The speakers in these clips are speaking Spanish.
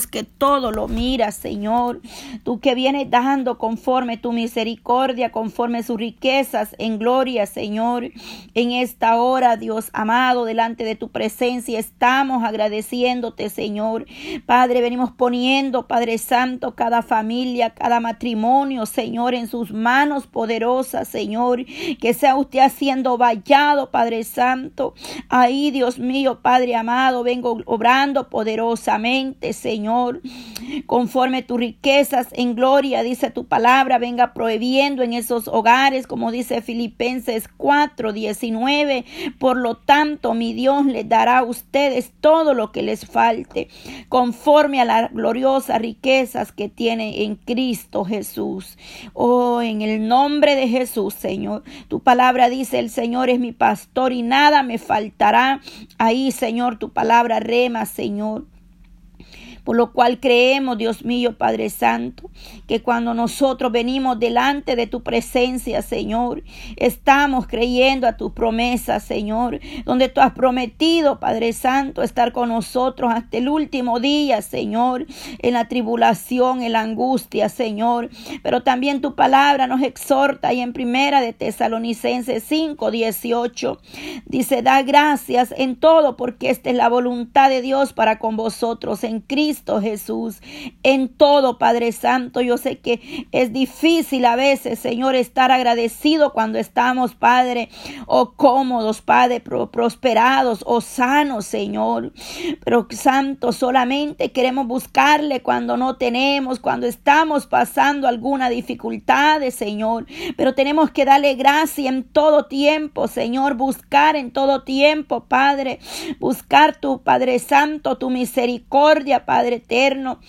que todo lo mira, Señor. Tú que vienes dando conforme tu misericordia, conforme sus riquezas en gloria, Señor. En esta hora, Dios amado, delante de tu presencia, estamos agradeciéndote, Señor. Padre, venimos poniendo, Padre Santo, cada familia, cada matrimonio, Señor, en sus manos poderosas, Señor. Que sea usted haciendo vallado, Padre Santo. Ahí, Dios mío, Padre amado, vengo obrando poderosamente, Señor. Señor, conforme tus riquezas en gloria, dice tu palabra, venga prohibiendo en esos hogares, como dice Filipenses 4, 19. Por lo tanto, mi Dios les dará a ustedes todo lo que les falte, conforme a las gloriosas riquezas que tiene en Cristo Jesús. Oh, en el nombre de Jesús, Señor. Tu palabra dice, el Señor es mi pastor y nada me faltará. Ahí, Señor, tu palabra rema, Señor. Por lo cual creemos, Dios mío, Padre Santo, que cuando nosotros venimos delante de tu presencia, Señor, estamos creyendo a tus promesas, Señor, donde tú has prometido, Padre Santo, estar con nosotros hasta el último día, Señor, en la tribulación, en la angustia, Señor. Pero también tu palabra nos exhorta y en primera de Tesalonicenses 5, 18 dice, da gracias en todo porque esta es la voluntad de Dios para con vosotros en Cristo Jesús. En todo, Padre Santo, yo sé que es difícil a veces, Señor, estar agradecido cuando estamos, Padre, o cómodos, Padre, prosperados o sanos, Señor. Pero Santo, solamente queremos buscarle cuando no tenemos, cuando estamos pasando alguna dificultad, Señor. Pero tenemos que darle gracia en todo tiempo, Señor, buscar en todo tiempo, Padre, buscar tu Padre Santo, tu misericordia, Padre Padre eterno.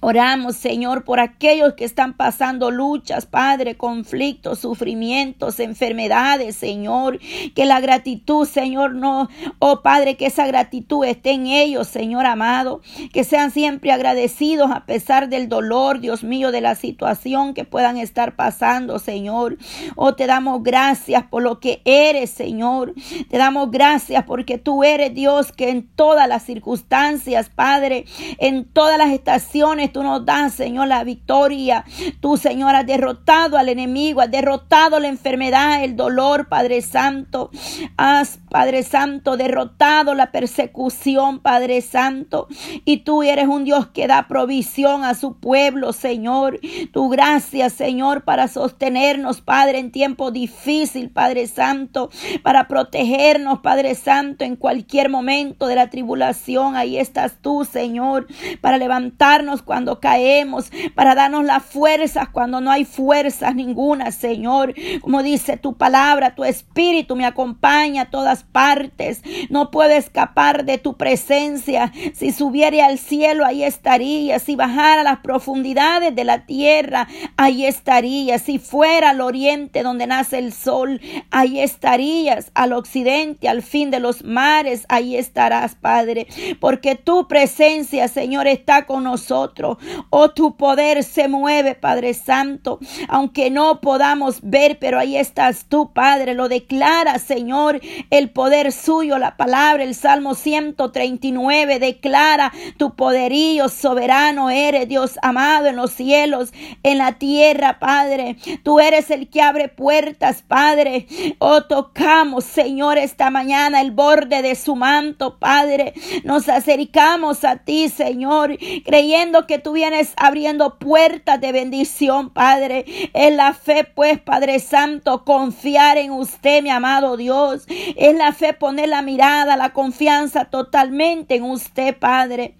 Oramos, Señor, por aquellos que están pasando luchas, Padre, conflictos, sufrimientos, enfermedades, Señor. Que la gratitud, Señor, no, oh Padre, que esa gratitud esté en ellos, Señor amado. Que sean siempre agradecidos a pesar del dolor, Dios mío, de la situación que puedan estar pasando, Señor. Oh, te damos gracias por lo que eres, Señor. Te damos gracias porque tú eres Dios que en todas las circunstancias, Padre, en todas las estaciones, tú nos das, Señor, la victoria. Tú, Señor, has derrotado al enemigo, has derrotado la enfermedad, el dolor, Padre Santo. Has, Padre Santo, derrotado la persecución, Padre Santo. Y tú eres un Dios que da provisión a su pueblo, Señor. Tu gracia, Señor, para sostenernos, Padre, en tiempo difícil, Padre Santo, para protegernos, Padre Santo, en cualquier momento de la tribulación. Ahí estás tú, Señor, para levantarnos cuando cuando caemos, para darnos las fuerzas cuando no hay fuerzas ninguna, Señor. Como dice tu palabra, tu espíritu me acompaña a todas partes. No puedo escapar de tu presencia. Si subiera al cielo, ahí estaría. Si bajara a las profundidades de la tierra, ahí estaría. Si fuera al oriente donde nace el sol, ahí estarías. Al occidente, al fin de los mares, ahí estarás, Padre. Porque tu presencia, Señor, está con nosotros. Oh, tu poder se mueve, Padre Santo, aunque no podamos ver, pero ahí estás tú, Padre, lo declara, Señor, el poder suyo, la palabra, el Salmo 139 declara tu poderío soberano eres, Dios amado en los cielos, en la tierra, Padre. Tú eres el que abre puertas, Padre. Oh, tocamos, Señor, esta mañana el borde de su manto, Padre. Nos acercamos a ti, Señor, creyendo que tú vienes abriendo puertas de bendición, Padre. En la fe, pues, Padre Santo, confiar en usted, mi amado Dios. En la fe poner la mirada, la confianza totalmente en usted, Padre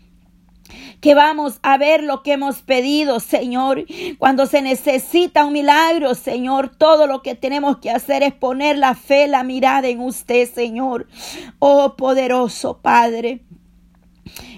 que vamos a ver lo que hemos pedido, Señor. Cuando se necesita un milagro, Señor, todo lo que tenemos que hacer es poner la fe, la mirada en usted, Señor. Oh poderoso Padre.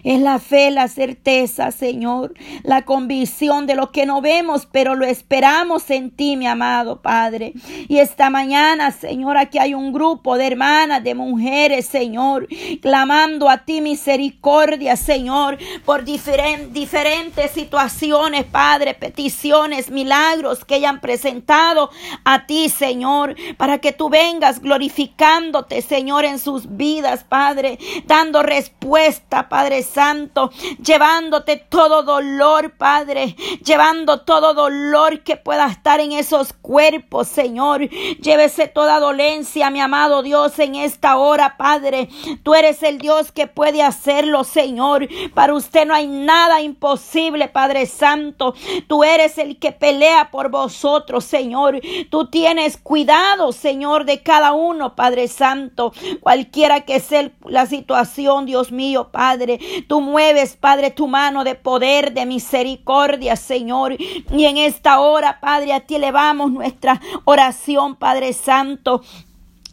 Es la fe, la certeza, Señor, la convicción de lo que no vemos, pero lo esperamos en ti, mi amado Padre. Y esta mañana, Señor, aquí hay un grupo de hermanas, de mujeres, Señor, clamando a ti misericordia, Señor, por diferentes situaciones, Padre, peticiones, milagros que hayan presentado a ti, Señor, para que tú vengas glorificándote, Señor, en sus vidas, Padre, dando respuesta, Padre Santo, llevándote todo dolor, Padre, llevando todo dolor que pueda estar en esos cuerpos, Señor. Llévese toda dolencia, mi amado Dios, en esta hora, Padre. Tú eres el Dios que puede hacerlo, Señor. Para usted no hay nada imposible, Padre Santo. Tú eres el que pelea por vosotros, Señor. Tú tienes cuidado, Señor, de cada uno, Padre Santo. Cualquiera que sea la situación, Dios mío, Padre. Tú mueves, Padre, tu mano de poder, de misericordia, Señor. Y en esta hora, Padre, a ti elevamos nuestra oración, Padre Santo.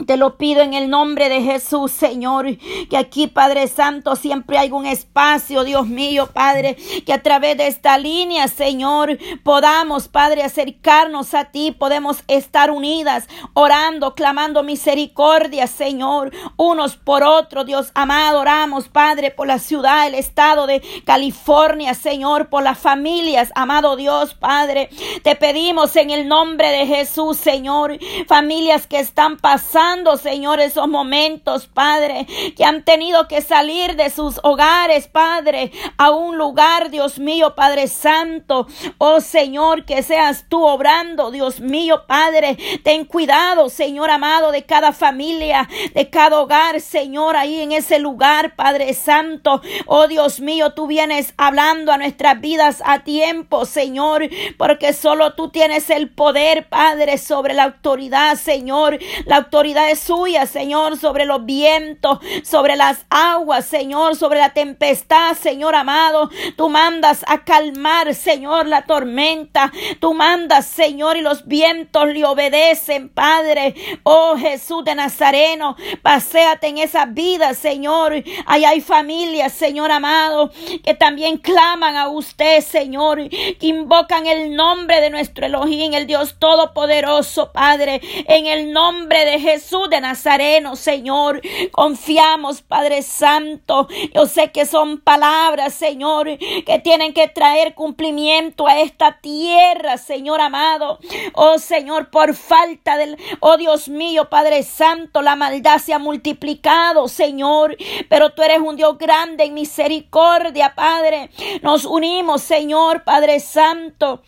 Te lo pido en el nombre de Jesús, Señor, que aquí, Padre Santo, siempre hay un espacio, Dios mío, Padre, que a través de esta línea, Señor, podamos, Padre, acercarnos a ti, podemos estar unidas, orando, clamando misericordia, Señor, unos por otros, Dios amado, oramos, Padre, por la ciudad, el estado de California, Señor, por las familias, amado Dios, Padre, te pedimos en el nombre de Jesús, Señor, familias que están pasando Señor, esos momentos, Padre, que han tenido que salir de sus hogares, Padre, a un lugar, Dios mío, Padre Santo. Oh Señor, que seas tú obrando, Dios mío, Padre. Ten cuidado, Señor amado, de cada familia, de cada hogar, Señor, ahí en ese lugar, Padre Santo. Oh Dios mío, tú vienes hablando a nuestras vidas a tiempo, Señor, porque solo tú tienes el poder, Padre, sobre la autoridad, Señor, la autoridad es suya, Señor, sobre los vientos, sobre las aguas, Señor, sobre la tempestad, Señor amado. Tú mandas a calmar, Señor, la tormenta. Tú mandas, Señor, y los vientos le obedecen, Padre. Oh Jesús de Nazareno, paséate en esa vida, Señor. Ahí hay familias, Señor amado, que también claman a usted, Señor, que invocan el nombre de nuestro Elohim, el Dios Todopoderoso, Padre, en el nombre de Jesús. Jesús de Nazareno, Señor. Confiamos, Padre Santo. Yo sé que son palabras, Señor, que tienen que traer cumplimiento a esta tierra, Señor amado. Oh, Señor, por falta del, oh Dios mío, Padre Santo, la maldad se ha multiplicado, Señor. Pero tú eres un Dios grande en misericordia, Padre. Nos unimos, Señor, Padre Santo.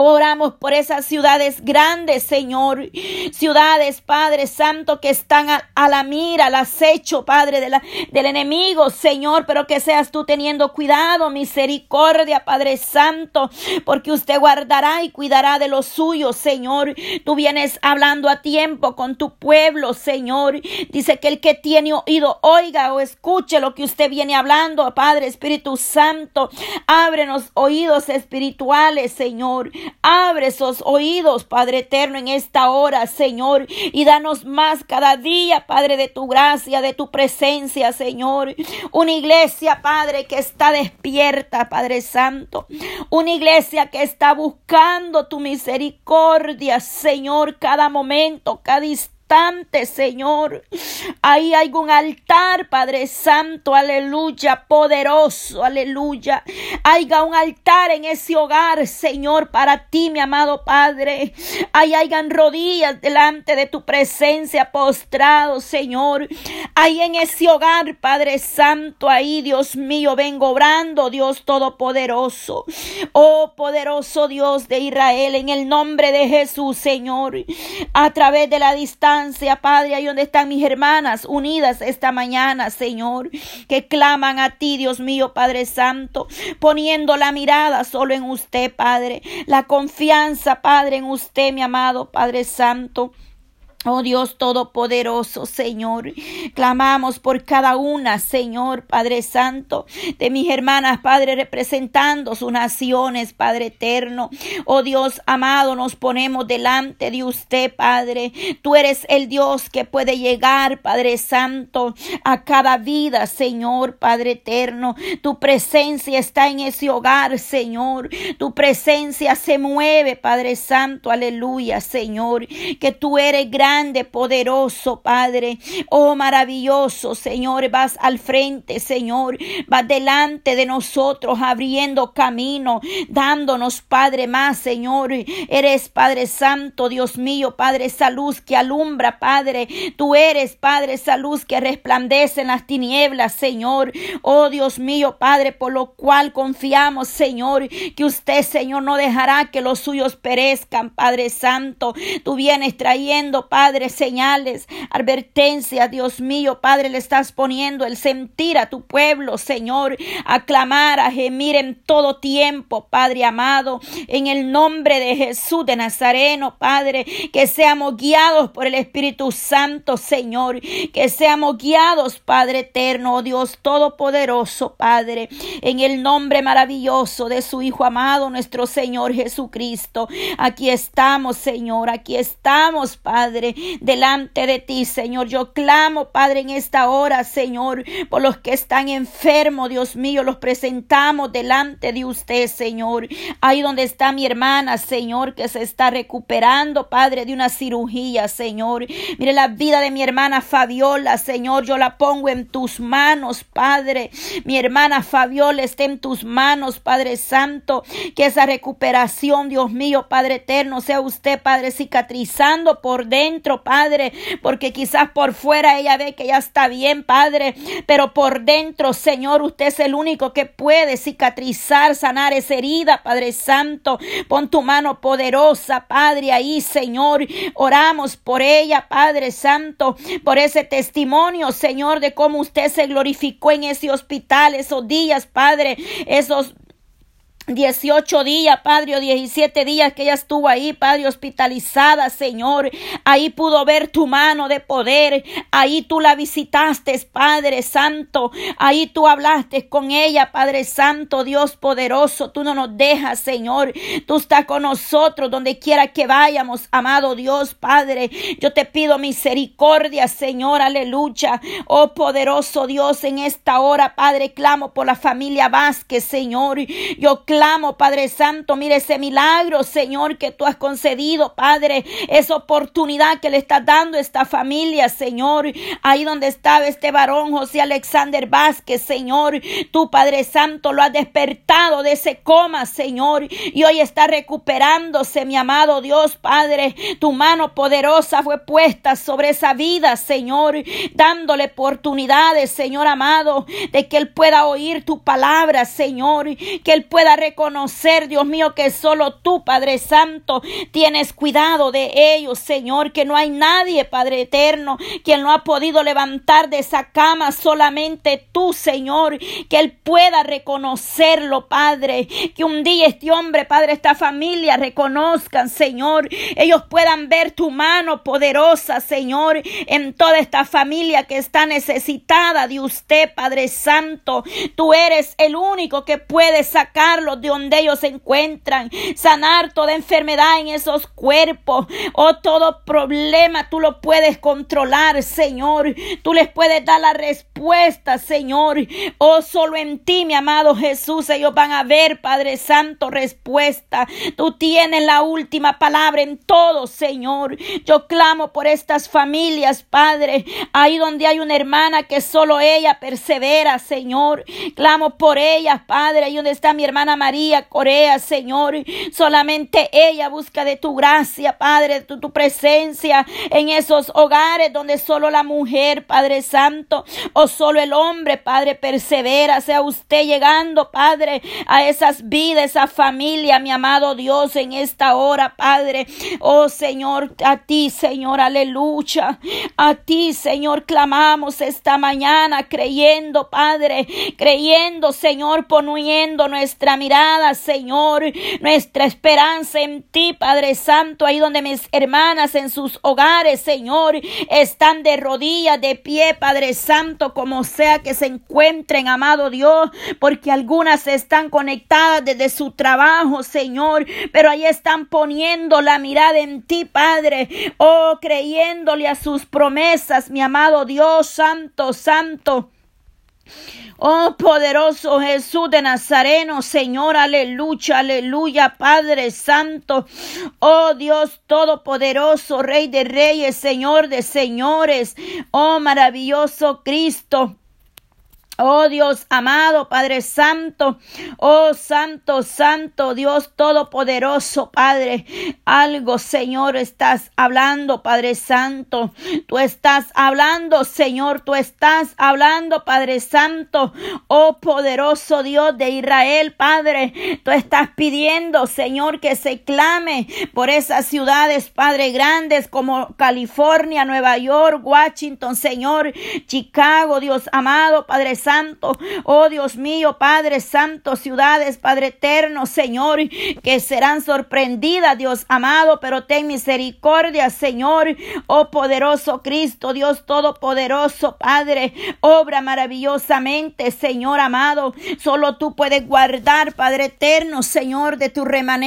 Oramos por esas ciudades grandes, Señor. Ciudades, Padre Santo, que están a, la mira, al acecho, Padre, de la, del enemigo, Señor. Pero que seas tú teniendo cuidado, misericordia, Padre Santo. Porque usted guardará y cuidará de los suyos, Señor. Tú vienes hablando a tiempo con tu pueblo, Señor. Dice que el que tiene oído, oiga o escuche lo que usted viene hablando, Padre Espíritu Santo. Ábrenos oídos espirituales, Señor. Abre esos oídos, Padre eterno, en esta hora, Señor, y danos más cada día, Padre, de tu gracia, de tu presencia, Señor. Una iglesia, Padre, que está despierta, Padre Santo. Una iglesia que está buscando tu misericordia, Señor, cada momento, cada instante Señor. Ahí hay un altar, Padre Santo, aleluya, poderoso, aleluya. Haya un altar en ese hogar, Señor, para ti, mi amado Padre. Ahí hayan rodillas delante de tu presencia, postrado, Señor. Ahí en ese hogar, Padre Santo, ahí, Dios mío, vengo obrando, Dios Todopoderoso. Oh, poderoso Dios de Israel, en el nombre de Jesús, Señor, a través de la distancia Padre, ahí donde están mis hermanas unidas esta mañana, Señor, que claman a ti, Dios mío, Padre Santo, poniendo la mirada solo en usted, Padre, la confianza, Padre, en usted, mi amado Padre Santo. Oh Dios Todopoderoso, Señor, clamamos por cada una, Señor, Padre Santo, de mis hermanas, Padre, representando sus naciones, Padre eterno. Oh Dios amado, nos ponemos delante de usted, Padre. Tú eres el Dios que puede llegar, Padre Santo, a cada vida, Señor, Padre eterno. Tu presencia está en ese hogar, Señor. Tu presencia se mueve, Padre Santo, aleluya, Señor, que tú eres grande grande, poderoso, Padre. Oh, maravilloso, Señor, vas al frente, Señor, vas delante de nosotros, abriendo camino, dándonos, Padre, más, Señor. Eres, Padre Santo, Dios mío, Padre, esa luz que alumbra, Padre. Tú eres, Padre, esa luz que resplandece en las tinieblas, Señor. Oh, Dios mío, Padre, por lo cual confiamos, Señor, que usted, Señor, no dejará que los suyos perezcan, Padre Santo. Tú vienes trayendo, Padre, señales, advertencias, Dios mío, Padre, le estás poniendo el sentir a tu pueblo, Señor, a clamar, a gemir en todo tiempo, Padre amado, en el nombre de Jesús de Nazareno, Padre, que seamos guiados por el Espíritu Santo, Señor, que seamos guiados, Padre eterno, oh Dios todopoderoso, Padre, en el nombre maravilloso de su Hijo amado, nuestro Señor Jesucristo. Aquí estamos, Señor, aquí estamos, Padre, delante de ti, Señor. Yo clamo, Padre, en esta hora, Señor, por los que están enfermos, Dios mío, los presentamos delante de usted, Señor. Ahí donde está mi hermana, Señor, que se está recuperando, Padre, de una cirugía, Señor. Mire la vida de mi hermana Fabiola, Señor, yo la pongo en tus manos, Padre. Mi hermana Fabiola está en tus manos, Padre Santo. Que esa recuperación, Dios mío, Padre eterno, sea usted, Padre, cicatrizando por dentro, Padre, porque quizás por fuera ella ve que ya está bien, Padre, pero por dentro, Señor, usted es el único que puede cicatrizar, sanar esa herida, Padre Santo. Pon tu mano poderosa, Padre, ahí, Señor. Oramos por ella, Padre Santo, por ese testimonio, Señor, de cómo usted se glorificó en ese hospital esos días, Padre, esos 18 días, Padre, o 17 días que ella estuvo ahí, Padre, hospitalizada, Señor. Ahí pudo ver tu mano de poder. Ahí tú la visitaste, Padre Santo. Ahí tú hablaste con ella, Padre Santo, Dios poderoso. Tú no nos dejas, Señor. Tú estás con nosotros donde quiera que vayamos, amado Dios, Padre. Yo te pido misericordia, Señor, aleluya. Oh poderoso Dios, en esta hora, Padre, clamo por la familia Vázquez, Señor. Yo clamo clamo, Padre Santo, mire ese milagro, Señor, que tú has concedido, Padre, esa oportunidad que le estás dando a esta familia, Señor, ahí donde estaba este varón José Alexander Vázquez, Señor, tú, Padre Santo, lo has despertado de ese coma, Señor, y hoy está recuperándose, mi amado Dios, Padre, tu mano poderosa fue puesta sobre esa vida, Señor, dándole oportunidades, Señor amado, de que él pueda oír tu palabra, Señor, que él pueda reconocer, Dios mío, que solo tú, Padre Santo, tienes cuidado de ellos, Señor, que no hay nadie, Padre Eterno, quien lo ha podido levantar de esa cama, solamente tú, Señor, que él pueda reconocerlo, Padre, que un día este hombre, Padre, esta familia reconozcan, Señor, ellos puedan ver tu mano poderosa, Señor, en toda esta familia que está necesitada de usted, Padre Santo. Tú eres el único que puede sacarlo de donde ellos se encuentran, sanar toda enfermedad en esos cuerpos oh, todo problema, tú lo puedes controlar, Señor. Tú les puedes dar la respuesta, Señor. Oh, solo en ti, mi amado Jesús, ellos van a ver, Padre Santo, respuesta. Tú tienes la última palabra en todo, Señor. Yo clamo por estas familias, Padre, ahí donde hay una hermana que solo ella persevera, Señor. Clamo por ellas, Padre, ahí donde está mi hermana María Corea, Señor. Solamente ella busca de tu gracia, Padre, de tu, presencia en esos hogares donde solo la mujer, Padre Santo, o solo el hombre, Padre, persevera. Sea usted llegando, Padre, a esas vidas, esa familia, mi amado Dios, en esta hora, Padre. Oh Señor, a ti, Señor, aleluya. A ti, Señor, clamamos esta mañana, creyendo, Padre, creyendo, Señor, poniendo nuestra Señor, nuestra esperanza en ti, Padre Santo, ahí donde mis hermanas en sus hogares, Señor, están de rodillas, de pie, Padre Santo, como sea que se encuentren, amado Dios, porque algunas están conectadas desde su trabajo, Señor, pero ahí están poniendo la mirada en ti, Padre, oh, creyéndole a sus promesas, mi amado Dios, Santo, Santo. Oh poderoso Jesús de Nazareno, Señor, aleluya, aleluya, Padre Santo. Oh Dios Todopoderoso, Rey de Reyes, Señor de Señores. Oh maravilloso Cristo. Oh Dios amado, Padre Santo, oh Santo, Santo, Dios Todopoderoso, Padre, algo, Señor, estás hablando, Padre Santo, tú estás hablando, Señor, tú estás hablando, Padre Santo, oh poderoso Dios de Israel, Padre, tú estás pidiendo, Señor, que se clame por esas ciudades, Padre, grandes como California, Nueva York, Washington, Señor, Chicago, Dios amado, Padre Santo, Santo. Oh Dios mío, Padre Santo, ciudades, Padre eterno, Señor, que serán sorprendidas, Dios amado, pero ten misericordia, Señor. Oh poderoso Cristo, Dios todopoderoso, Padre, obra maravillosamente, Señor amado. Solo tú puedes guardar, Padre eterno, Señor, de tu remanente